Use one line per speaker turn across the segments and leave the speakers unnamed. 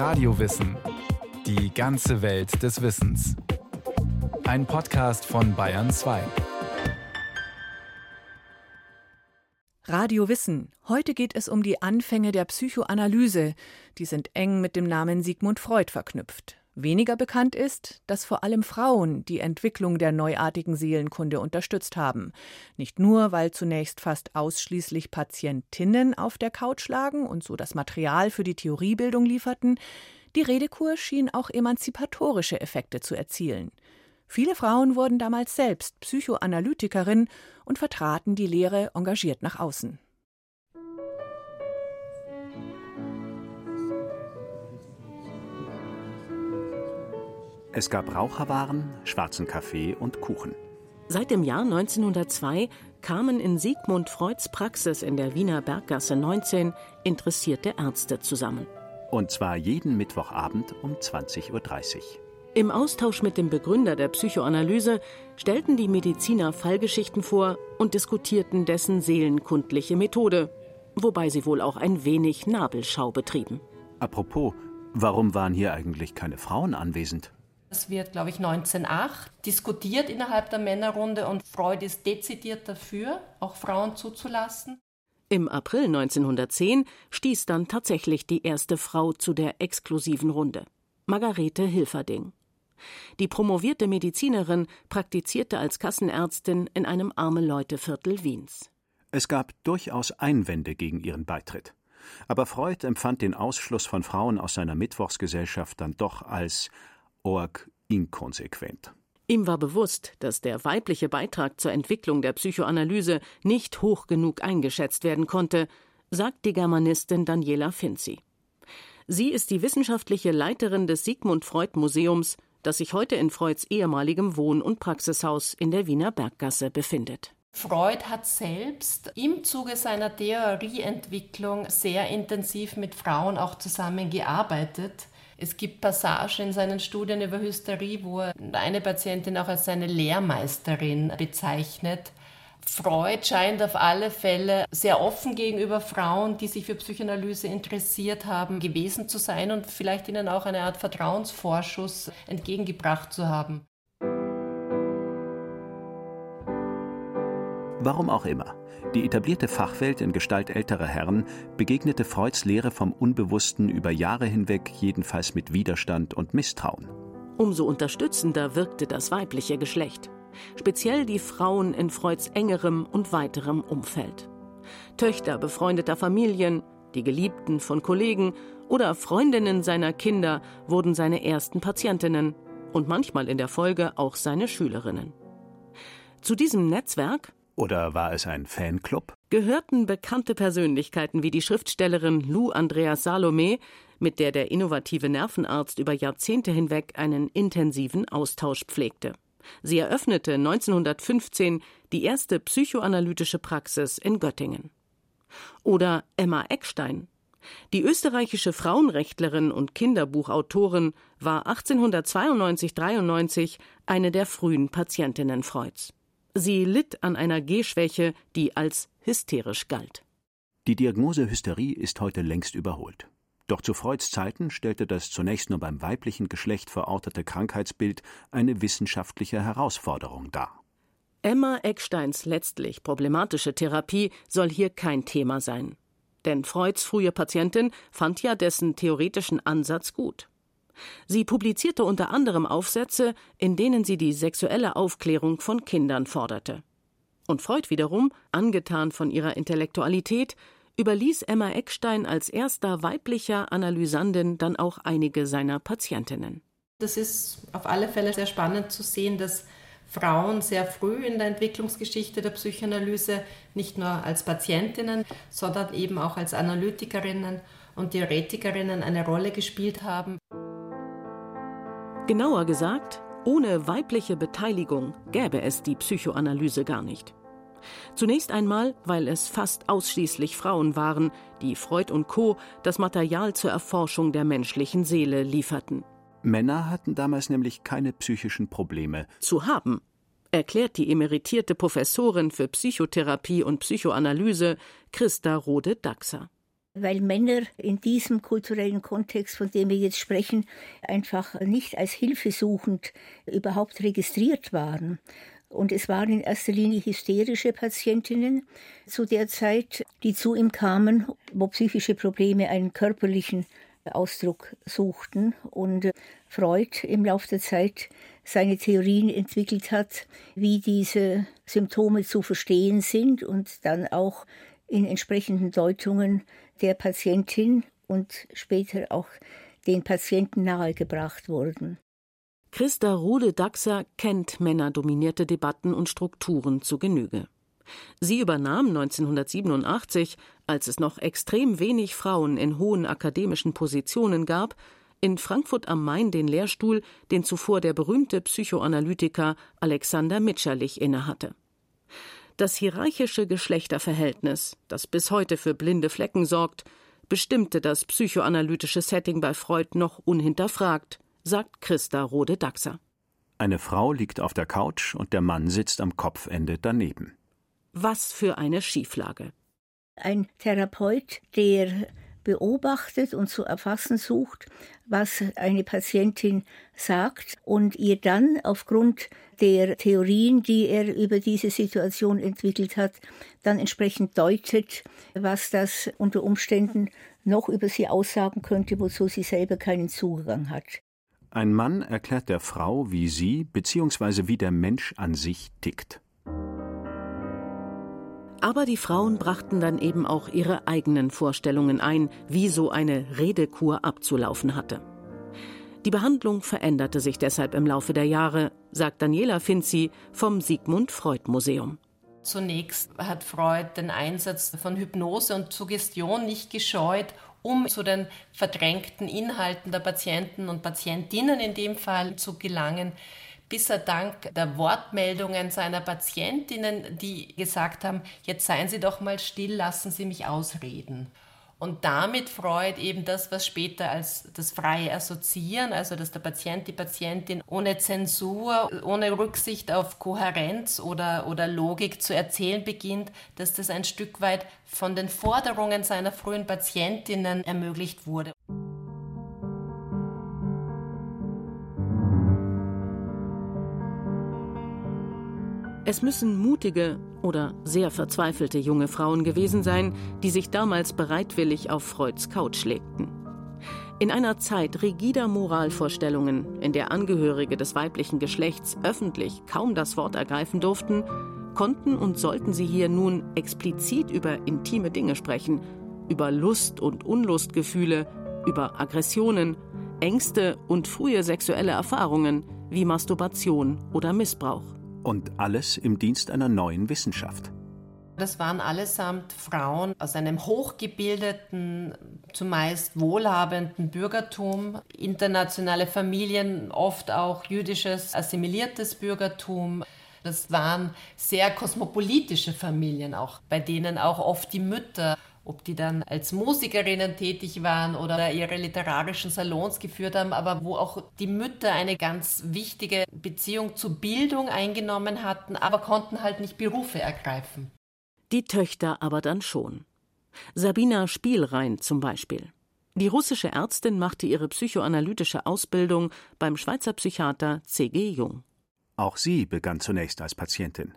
Radiowissen. Die ganze Welt des Wissens. Ein Podcast von Bayern 2.
Radio Wissen. Heute geht es um die Anfänge der Psychoanalyse. Die sind eng mit dem Namen Sigmund Freud verknüpft. Weniger bekannt ist, dass vor allem Frauen die Entwicklung der neuartigen Seelenkunde unterstützt haben. Nicht nur, weil zunächst fast ausschließlich Patientinnen auf der Couch lagen und so das Material für die Theoriebildung lieferten, die Redekur schien auch emanzipatorische Effekte zu erzielen. Viele Frauen wurden damals selbst Psychoanalytikerin und vertraten die Lehre engagiert nach außen.
Es gab Raucherwaren, schwarzen Kaffee und Kuchen.
Seit dem Jahr 1902 kamen in Sigmund Freuds Praxis in der Wiener Berggasse 19 interessierte Ärzte zusammen.
Und zwar jeden Mittwochabend um 20.30 Uhr.
Im Austausch mit dem Begründer der Psychoanalyse stellten die Mediziner Fallgeschichten vor und diskutierten dessen seelenkundliche Methode, wobei sie wohl auch ein wenig Nabelschau betrieben.
Apropos, warum waren hier eigentlich keine Frauen anwesend?
Es wird, glaube ich, 1908 diskutiert innerhalb der Männerrunde und Freud ist dezidiert dafür, auch Frauen zuzulassen.
Im April 1910 stieß dann tatsächlich die erste Frau zu der exklusiven Runde. Margarete Hilferding. Die promovierte Medizinerin praktizierte als Kassenärztin in einem Arme-Leute-Viertel Wiens.
Es gab durchaus Einwände gegen ihren Beitritt. Aber Freud empfand den Ausschluss von Frauen aus seiner Mittwochsgesellschaft dann doch als org inkonsequent.
Ihm war bewusst, dass der weibliche Beitrag zur Entwicklung der Psychoanalyse nicht hoch genug eingeschätzt werden konnte, sagt die Germanistin Daniela Finzi. Sie ist die wissenschaftliche Leiterin des Sigmund Freud Museums, das sich heute in Freuds ehemaligem Wohn- und Praxishaus in der Wiener Berggasse befindet.
Freud hat selbst im Zuge seiner Theorieentwicklung sehr intensiv mit Frauen auch zusammengearbeitet. Es gibt Passagen in seinen Studien über Hysterie, wo er eine Patientin auch als seine Lehrmeisterin bezeichnet. Freud scheint auf alle Fälle sehr offen gegenüber Frauen, die sich für Psychoanalyse interessiert haben, gewesen zu sein und vielleicht ihnen auch eine Art Vertrauensvorschuss entgegengebracht zu haben.
Warum auch immer. Die etablierte Fachwelt in Gestalt älterer Herren begegnete Freuds Lehre vom Unbewussten über Jahre hinweg jedenfalls mit Widerstand und Misstrauen.
Umso unterstützender wirkte das weibliche Geschlecht, speziell die Frauen in Freuds engerem und weiterem Umfeld. Töchter befreundeter Familien, die Geliebten von Kollegen oder Freundinnen seiner Kinder wurden seine ersten Patientinnen und manchmal in der Folge auch seine Schülerinnen. Zu diesem Netzwerk
oder war es ein Fanclub?
Gehörten bekannte Persönlichkeiten wie die Schriftstellerin Lou Andreas Salome, mit der der innovative Nervenarzt über Jahrzehnte hinweg einen intensiven Austausch pflegte. Sie eröffnete 1915 die erste psychoanalytische Praxis in Göttingen. Oder Emma Eckstein. Die österreichische Frauenrechtlerin und Kinderbuchautorin war 1892-93 eine der frühen Patientinnen Freuds. Sie litt an einer Gehschwäche, die als hysterisch galt.
Die Diagnose Hysterie ist heute längst überholt. Doch zu Freuds Zeiten stellte das zunächst nur beim weiblichen Geschlecht verortete Krankheitsbild eine wissenschaftliche Herausforderung dar.
Emma Ecksteins letztlich problematische Therapie soll hier kein Thema sein. Denn Freuds frühe Patientin fand ja dessen theoretischen Ansatz gut. Sie publizierte unter anderem Aufsätze, in denen sie die sexuelle Aufklärung von Kindern forderte. Und Freud wiederum, angetan von ihrer Intellektualität, überließ Emma Eckstein als erster weiblicher Analysandin dann auch einige seiner Patientinnen.
Das ist auf alle Fälle sehr spannend zu sehen, dass Frauen sehr früh in der Entwicklungsgeschichte der Psychoanalyse nicht nur als Patientinnen, sondern eben auch als Analytikerinnen und Theoretikerinnen eine Rolle gespielt haben.
Genauer gesagt, ohne weibliche Beteiligung gäbe es die Psychoanalyse gar nicht. Zunächst einmal, weil es fast ausschließlich Frauen waren, die Freud und Co. das Material zur Erforschung der menschlichen Seele lieferten.
Männer hatten damals nämlich keine psychischen Probleme
zu haben, erklärt die emeritierte Professorin für Psychotherapie und Psychoanalyse Christa Rode-Daxer.
Weil Männer in diesem kulturellen Kontext, von dem wir jetzt sprechen, einfach nicht als hilfesuchend überhaupt registriert waren. Und es waren in erster Linie hysterische Patientinnen zu der Zeit, die zu ihm kamen, wo psychische Probleme einen körperlichen Ausdruck suchten. Und Freud im Laufe der Zeit seine Theorien entwickelt hat, wie diese Symptome zu verstehen sind und dann auch in entsprechenden Deutungen der Patientin und später auch den Patienten nahegebracht wurden.
Christa Rude-Daxer kennt männerdominierte Debatten und Strukturen zu Genüge. Sie übernahm 1987, als es noch extrem wenig Frauen in hohen akademischen Positionen gab, in Frankfurt am Main den Lehrstuhl, den zuvor der berühmte Psychoanalytiker Alexander Mitscherlich innehatte. Das hierarchische Geschlechterverhältnis, das bis heute für blinde Flecken sorgt, bestimmte das psychoanalytische Setting bei Freud noch unhinterfragt sagt Christa Rode-Daxer.
Eine Frau liegt auf der Couch und der Mann sitzt am Kopfende daneben.
Was für eine Schieflage.
Ein Therapeut, der beobachtet und zu erfassen sucht, was eine Patientin sagt und ihr dann aufgrund der Theorien, die er über diese Situation entwickelt hat, dann entsprechend deutet, was das unter Umständen noch über sie aussagen könnte, wozu sie selber keinen Zugang hat.
Ein Mann erklärt der Frau, wie sie bzw. wie der Mensch an sich tickt.
Aber die Frauen brachten dann eben auch ihre eigenen Vorstellungen ein, wie so eine Redekur abzulaufen hatte. Die Behandlung veränderte sich deshalb im Laufe der Jahre, sagt Daniela Finzi vom Sigmund Freud Museum.
Zunächst hat Freud den Einsatz von Hypnose und Suggestion nicht gescheut, um zu den verdrängten Inhalten der Patienten und Patientinnen in dem Fall zu gelangen, bis er dank der Wortmeldungen seiner Patientinnen, die gesagt haben, jetzt seien Sie doch mal still, lassen Sie mich ausreden. Und damit Freud eben das, was später als das freie Assoziieren, also dass der Patient, die Patientin ohne Zensur, ohne Rücksicht auf Kohärenz oder, oder Logik zu erzählen beginnt, dass das ein Stück weit von den Forderungen seiner frühen Patientinnen ermöglicht wurde.
Es müssen mutige oder sehr verzweifelte junge Frauen gewesen sein, die sich damals bereitwillig auf Freuds Couch legten. In einer Zeit rigider Moralvorstellungen, in der Angehörige des weiblichen Geschlechts öffentlich kaum das Wort ergreifen durften, konnten und sollten sie hier nun explizit über intime Dinge sprechen, über Lust und Unlustgefühle, über Aggressionen, Ängste und frühe sexuelle Erfahrungen wie Masturbation oder Missbrauch.
Und alles im Dienst einer neuen Wissenschaft.
Das waren allesamt Frauen aus einem hochgebildeten, zumeist wohlhabenden Bürgertum, internationale Familien, oft auch jüdisches assimiliertes Bürgertum. Das waren sehr kosmopolitische Familien auch, bei denen auch oft die Mütter ob die dann als Musikerinnen tätig waren oder ihre literarischen Salons geführt haben, aber wo auch die Mütter eine ganz wichtige Beziehung zur Bildung eingenommen hatten, aber konnten halt nicht Berufe ergreifen.
Die Töchter aber dann schon. Sabina Spielrein zum Beispiel. Die russische Ärztin machte ihre psychoanalytische Ausbildung beim Schweizer Psychiater C.G. Jung.
Auch sie begann zunächst als Patientin.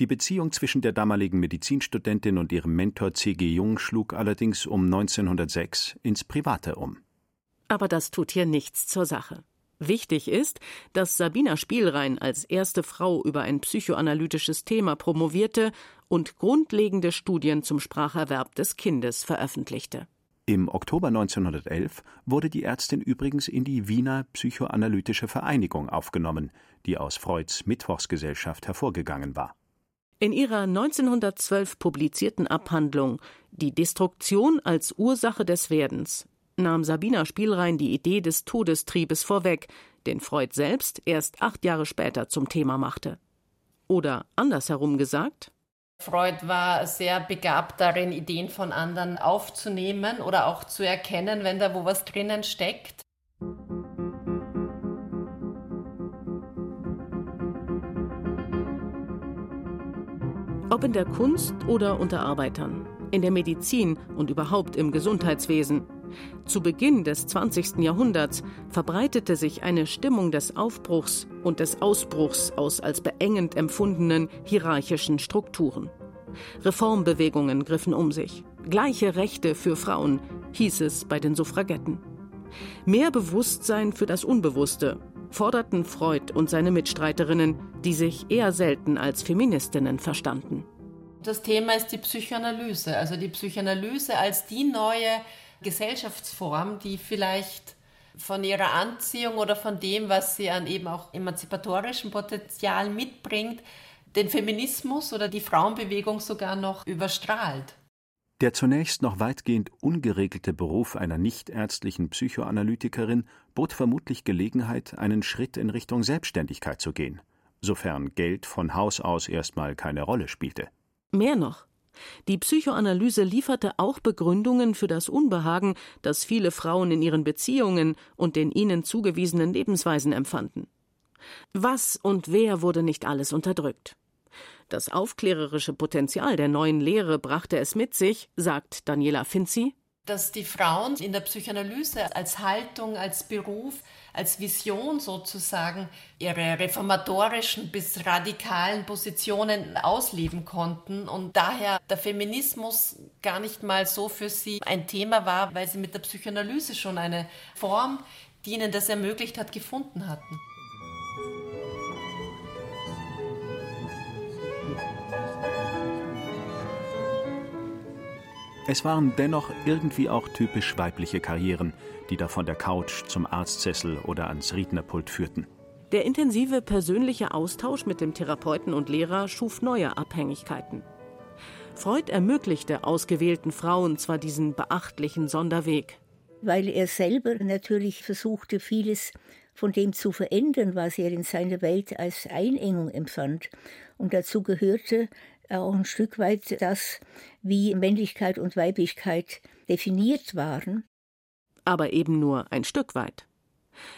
Die Beziehung zwischen der damaligen Medizinstudentin und ihrem Mentor C.G. Jung schlug allerdings um 1906 ins Private um.
Aber das tut hier nichts zur Sache. Wichtig ist, dass Sabina Spielrein als erste Frau über ein psychoanalytisches Thema promovierte und grundlegende Studien zum Spracherwerb des Kindes veröffentlichte.
Im Oktober 1911 wurde die Ärztin übrigens in die Wiener Psychoanalytische Vereinigung aufgenommen, die aus Freuds Mittwochsgesellschaft hervorgegangen war.
In ihrer 1912 publizierten Abhandlung Die Destruktion als Ursache des Werdens nahm Sabina Spielrein die Idee des Todestriebes vorweg, den Freud selbst erst acht Jahre später zum Thema machte. Oder andersherum gesagt,
Freud war sehr begabt darin, Ideen von anderen aufzunehmen oder auch zu erkennen, wenn da wo was drinnen steckt.
Ob in der Kunst oder unter Arbeitern. in der Medizin und überhaupt im Gesundheitswesen. Zu Beginn des 20. Jahrhunderts verbreitete sich eine Stimmung des Aufbruchs und des Ausbruchs aus als beengend empfundenen hierarchischen Strukturen. Reformbewegungen griffen um sich. Gleiche Rechte für Frauen, hieß es bei den Suffragetten. Mehr Bewusstsein für das Unbewusste forderten Freud und seine Mitstreiterinnen, die sich eher selten als Feministinnen verstanden.
Das Thema ist die Psychoanalyse, also die Psychoanalyse als die neue Gesellschaftsform, die vielleicht von ihrer Anziehung oder von dem, was sie an eben auch emanzipatorischem Potenzial mitbringt, den Feminismus oder die Frauenbewegung sogar noch überstrahlt.
Der zunächst noch weitgehend ungeregelte Beruf einer nichtärztlichen Psychoanalytikerin bot vermutlich Gelegenheit, einen Schritt in Richtung Selbstständigkeit zu gehen, sofern Geld von Haus aus erstmal keine Rolle spielte.
Mehr noch. Die Psychoanalyse lieferte auch Begründungen für das Unbehagen, das viele Frauen in ihren Beziehungen und den ihnen zugewiesenen Lebensweisen empfanden. Was und wer wurde nicht alles unterdrückt? Das aufklärerische Potenzial der neuen Lehre brachte es mit sich, sagt Daniela Finzi,
dass die Frauen in der Psychoanalyse als Haltung, als Beruf, als Vision sozusagen ihre reformatorischen bis radikalen Positionen ausleben konnten und daher der Feminismus gar nicht mal so für sie ein Thema war, weil sie mit der Psychoanalyse schon eine Form, die ihnen das ermöglicht hat, gefunden hatten.
Es waren dennoch irgendwie auch typisch weibliche Karrieren, die da von der Couch zum Arztsessel oder ans Rednerpult führten.
Der intensive persönliche Austausch mit dem Therapeuten und Lehrer schuf neue Abhängigkeiten. Freud ermöglichte ausgewählten Frauen zwar diesen beachtlichen Sonderweg.
Weil er selber natürlich versuchte, vieles von dem zu verändern, was er in seiner Welt als Einengung empfand. Und dazu gehörte auch ein Stück weit das, wie Männlichkeit und Weiblichkeit definiert waren.
Aber eben nur ein Stück weit.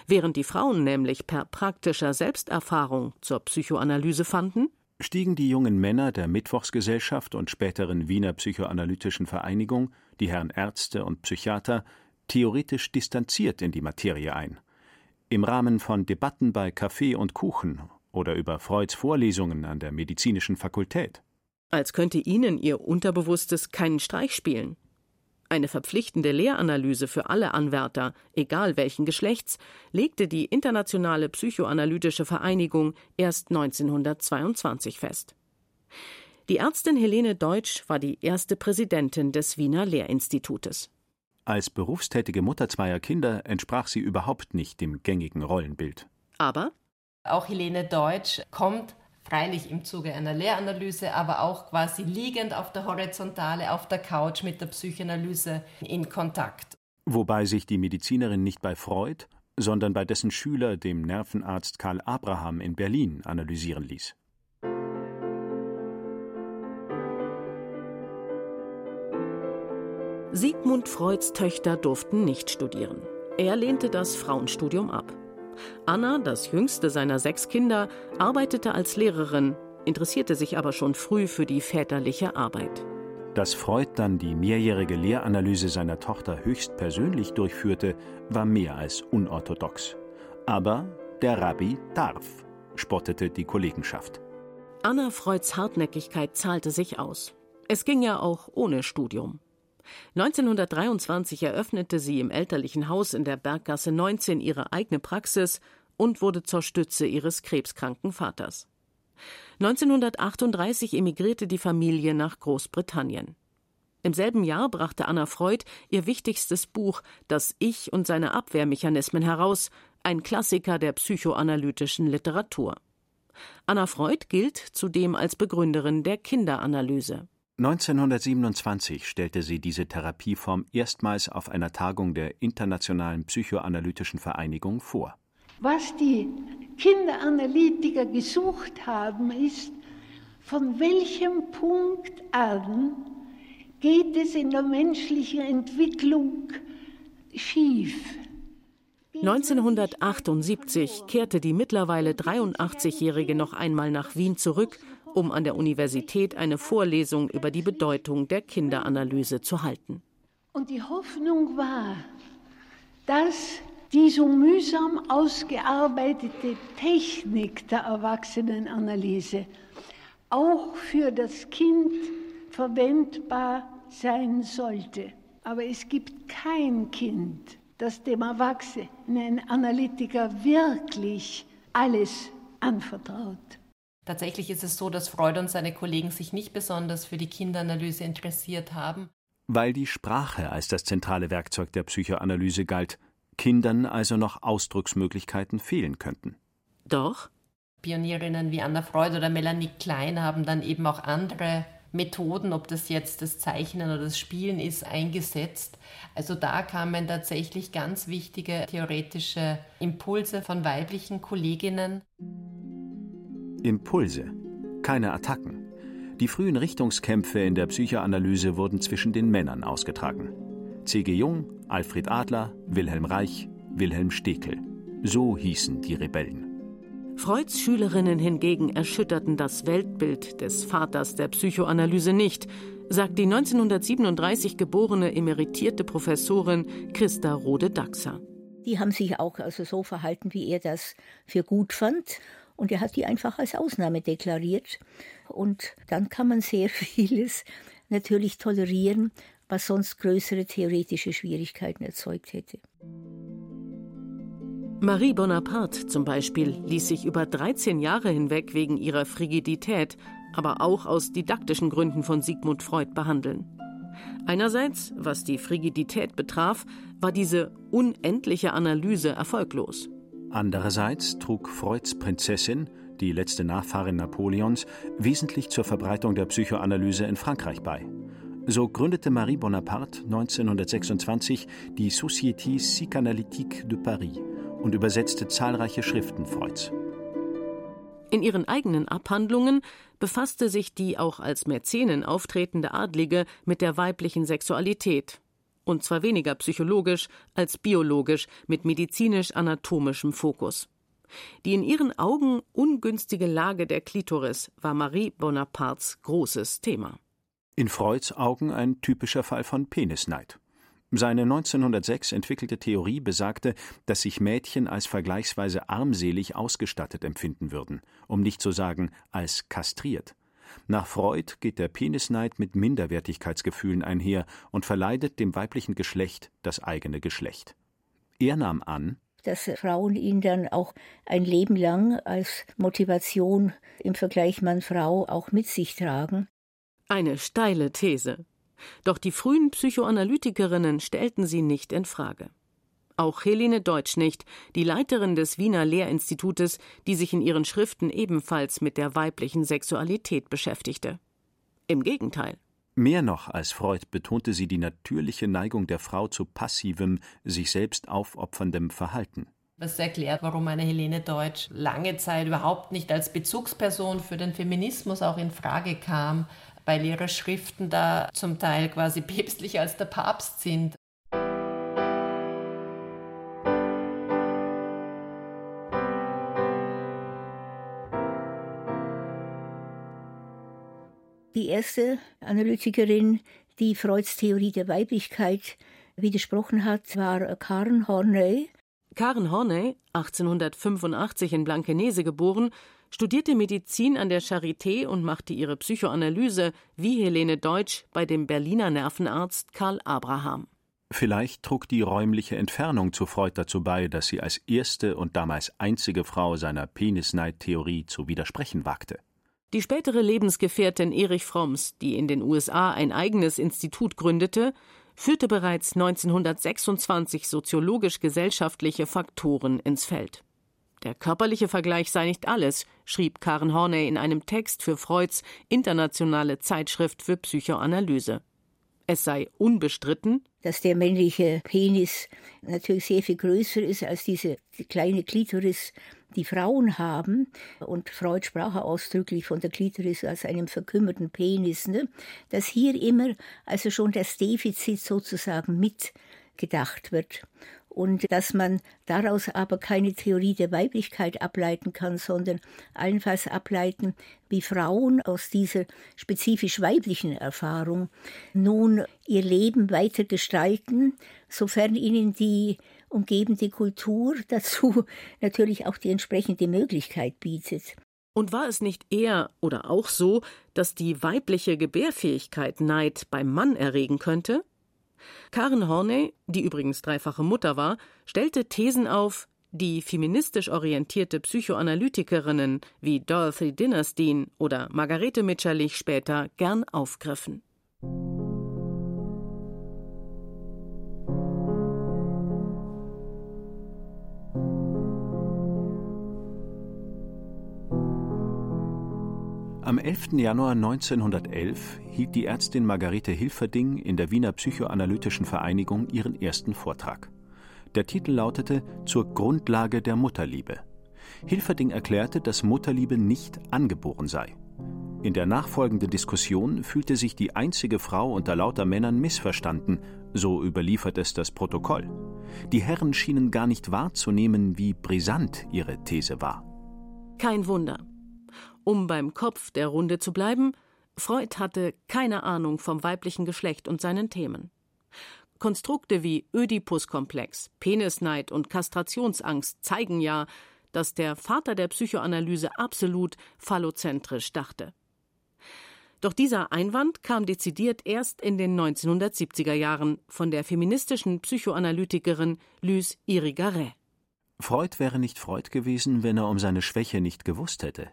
Während die Frauen nämlich per praktischer Selbsterfahrung zur Psychoanalyse fanden,
stiegen die jungen Männer der Mittwochsgesellschaft und späteren Wiener Psychoanalytischen Vereinigung, die Herren Ärzte und Psychiater, theoretisch distanziert in die Materie ein. Im Rahmen von Debatten bei Kaffee und Kuchen oder über Freuds Vorlesungen an der medizinischen Fakultät
als könnte ihnen ihr Unterbewusstes keinen Streich spielen. Eine verpflichtende Lehranalyse für alle Anwärter, egal welchen Geschlechts, legte die Internationale Psychoanalytische Vereinigung erst 1922 fest. Die Ärztin Helene Deutsch war die erste Präsidentin des Wiener Lehrinstitutes.
Als berufstätige Mutter zweier Kinder entsprach sie überhaupt nicht dem gängigen Rollenbild.
Aber
auch Helene Deutsch kommt freilich im Zuge einer Lehranalyse, aber auch quasi liegend auf der Horizontale auf der Couch mit der Psychoanalyse in Kontakt.
Wobei sich die Medizinerin nicht bei Freud, sondern bei dessen Schüler, dem Nervenarzt Karl Abraham in Berlin, analysieren ließ.
Sigmund Freuds Töchter durften nicht studieren. Er lehnte das Frauenstudium ab. Anna, das jüngste seiner sechs Kinder, arbeitete als Lehrerin, interessierte sich aber schon früh für die väterliche Arbeit.
Dass Freud dann die mehrjährige Lehranalyse seiner Tochter höchstpersönlich durchführte, war mehr als unorthodox. Aber der Rabbi darf, spottete die Kollegenschaft.
Anna Freuds Hartnäckigkeit zahlte sich aus. Es ging ja auch ohne Studium. 1923 eröffnete sie im elterlichen Haus in der Berggasse 19 ihre eigene Praxis und wurde zur Stütze ihres krebskranken Vaters. 1938 emigrierte die Familie nach Großbritannien. Im selben Jahr brachte Anna Freud ihr wichtigstes Buch Das Ich und seine Abwehrmechanismen heraus, ein Klassiker der psychoanalytischen Literatur. Anna Freud gilt zudem als Begründerin der Kinderanalyse.
1927 stellte sie diese Therapieform erstmals auf einer Tagung der Internationalen Psychoanalytischen Vereinigung vor.
Was die Kinderanalytiker gesucht haben, ist, von welchem Punkt an geht es in der menschlichen Entwicklung schief?
1978 kehrte die mittlerweile 83-Jährige noch einmal nach Wien zurück um an der Universität eine Vorlesung über die Bedeutung der Kinderanalyse zu halten.
Und die Hoffnung war, dass die so mühsam ausgearbeitete Technik der Erwachsenenanalyse auch für das Kind verwendbar sein sollte. Aber es gibt kein Kind, das dem erwachsenen Analytiker wirklich alles anvertraut.
Tatsächlich ist es so, dass Freud und seine Kollegen sich nicht besonders für die Kinderanalyse interessiert haben.
Weil die Sprache als das zentrale Werkzeug der Psychoanalyse galt, Kindern also noch Ausdrucksmöglichkeiten fehlen könnten.
Doch
Pionierinnen wie Anna Freud oder Melanie Klein haben dann eben auch andere Methoden, ob das jetzt das Zeichnen oder das Spielen ist, eingesetzt. Also da kamen tatsächlich ganz wichtige theoretische Impulse von weiblichen Kolleginnen.
Impulse, keine Attacken. Die frühen Richtungskämpfe in der Psychoanalyse wurden zwischen den Männern ausgetragen. C.G. Jung, Alfred Adler, Wilhelm Reich, Wilhelm Stekel. So hießen die Rebellen.
Freuds Schülerinnen hingegen erschütterten das Weltbild des Vaters der Psychoanalyse nicht, sagt die 1937 geborene emeritierte Professorin Christa Rode-Daxer.
Die haben sich auch also so verhalten, wie er das für gut fand. Und er hat die einfach als Ausnahme deklariert. Und dann kann man sehr vieles natürlich tolerieren, was sonst größere theoretische Schwierigkeiten erzeugt hätte.
Marie Bonaparte zum Beispiel ließ sich über 13 Jahre hinweg wegen ihrer Frigidität, aber auch aus didaktischen Gründen von Sigmund Freud behandeln. Einerseits, was die Frigidität betraf, war diese unendliche Analyse erfolglos.
Andererseits trug Freuds Prinzessin, die letzte Nachfahrin Napoleons, wesentlich zur Verbreitung der Psychoanalyse in Frankreich bei. So gründete Marie Bonaparte 1926 die Société Psychanalytique de Paris und übersetzte zahlreiche Schriften Freuds.
In ihren eigenen Abhandlungen befasste sich die auch als Mäzenin auftretende Adlige mit der weiblichen Sexualität. Und zwar weniger psychologisch als biologisch mit medizinisch-anatomischem Fokus. Die in ihren Augen ungünstige Lage der Klitoris war Marie Bonapartes großes Thema.
In Freuds Augen ein typischer Fall von Penisneid. Seine 1906 entwickelte Theorie besagte, dass sich Mädchen als vergleichsweise armselig ausgestattet empfinden würden, um nicht zu sagen als kastriert. Nach Freud geht der Penisneid mit Minderwertigkeitsgefühlen einher und verleidet dem weiblichen Geschlecht das eigene Geschlecht. Er nahm an,
dass Frauen ihn dann auch ein Leben lang als Motivation im Vergleich Mann-Frau auch mit sich tragen.
Eine steile These. Doch die frühen Psychoanalytikerinnen stellten sie nicht in Frage. Auch Helene Deutsch nicht, die Leiterin des Wiener Lehrinstitutes, die sich in ihren Schriften ebenfalls mit der weiblichen Sexualität beschäftigte. Im Gegenteil.
Mehr noch als Freud betonte sie die natürliche Neigung der Frau zu passivem, sich selbst aufopferndem Verhalten.
Was erklärt, warum eine Helene Deutsch lange Zeit überhaupt nicht als Bezugsperson für den Feminismus auch in Frage kam, weil ihre Schriften da zum Teil quasi päpstlicher als der Papst sind.
Die erste Analytikerin, die Freuds Theorie der Weiblichkeit widersprochen hat, war Karen Horney.
Karen Horney, 1885 in Blankenese geboren, studierte Medizin an der Charité und machte ihre Psychoanalyse wie Helene Deutsch bei dem Berliner Nervenarzt Karl Abraham.
Vielleicht trug die räumliche Entfernung zu Freud dazu bei, dass sie als erste und damals einzige Frau seiner Penisneid-Theorie zu widersprechen wagte.
Die spätere Lebensgefährtin Erich Fromms, die in den USA ein eigenes Institut gründete, führte bereits 1926 soziologisch-gesellschaftliche Faktoren ins Feld. Der körperliche Vergleich sei nicht alles, schrieb Karen Horney in einem Text für Freuds internationale Zeitschrift für Psychoanalyse. Es sei unbestritten,
dass der männliche Penis natürlich sehr viel größer ist als diese kleine Klitoris, die Frauen haben. Und Freud sprach ausdrücklich von der Klitoris als einem verkümmerten Penis. Ne? Dass hier immer also schon das Defizit sozusagen mitgedacht wird. und dass man daraus aber keine Theorie der Weiblichkeit ableiten kann, sondern allenfalls ableiten, wie Frauen aus dieser spezifisch weiblichen Erfahrung nun ihr Leben weiter gestalten, sofern ihnen die umgebende Kultur dazu natürlich auch die entsprechende Möglichkeit bietet.
Und war es nicht eher oder auch so, dass die weibliche Gebärfähigkeit Neid beim Mann erregen könnte? Karen Horney, die übrigens dreifache Mutter war, stellte Thesen auf, die feministisch orientierte Psychoanalytikerinnen wie Dorothy Dinnerstein oder Margarete Mitscherlich später gern aufgriffen.
Am 11. Januar 1911 hielt die Ärztin Margarete Hilferding in der Wiener Psychoanalytischen Vereinigung ihren ersten Vortrag. Der Titel lautete Zur Grundlage der Mutterliebe. Hilferding erklärte, dass Mutterliebe nicht angeboren sei. In der nachfolgenden Diskussion fühlte sich die einzige Frau unter lauter Männern missverstanden, so überliefert es das Protokoll. Die Herren schienen gar nicht wahrzunehmen, wie brisant ihre These war.
Kein Wunder. Um beim Kopf der Runde zu bleiben, Freud hatte keine Ahnung vom weiblichen Geschlecht und seinen Themen. Konstrukte wie Ödipus-Komplex, Penisneid und Kastrationsangst zeigen ja, dass der Vater der Psychoanalyse absolut phallozentrisch dachte. Doch dieser Einwand kam dezidiert erst in den 1970er Jahren von der feministischen Psychoanalytikerin Luce Irigaray.
Freud wäre nicht Freud gewesen, wenn er um seine Schwäche nicht gewusst hätte.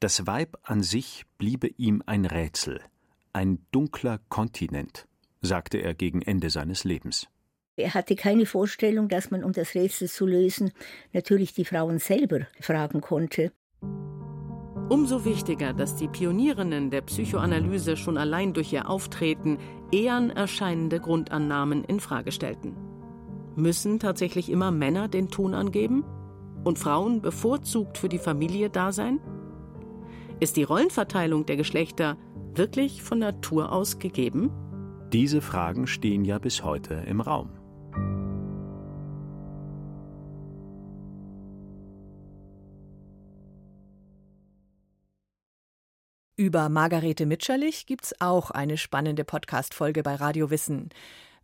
Das Weib an sich bliebe ihm ein Rätsel, ein dunkler Kontinent, sagte er gegen Ende seines Lebens.
Er hatte keine Vorstellung, dass man, um das Rätsel zu lösen, natürlich die Frauen selber fragen konnte.
Umso wichtiger, dass die Pionierinnen der Psychoanalyse schon allein durch ihr Auftreten ehern erscheinende Grundannahmen in Frage stellten. Müssen tatsächlich immer Männer den Ton angeben? Und Frauen bevorzugt für die Familie da sein? Ist die Rollenverteilung der Geschlechter wirklich von Natur aus gegeben?
Diese Fragen stehen ja bis heute im Raum.
Über Margarete Mitscherlich gibt's auch eine spannende Podcast-Folge bei Radio Wissen.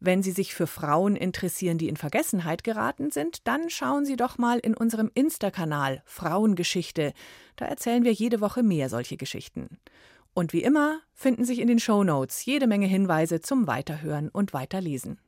Wenn Sie sich für Frauen interessieren, die in Vergessenheit geraten sind, dann schauen Sie doch mal in unserem Insta-Kanal Frauengeschichte. Da erzählen wir jede Woche mehr solche Geschichten. Und wie immer finden sich in den Show Notes jede Menge Hinweise zum Weiterhören und Weiterlesen.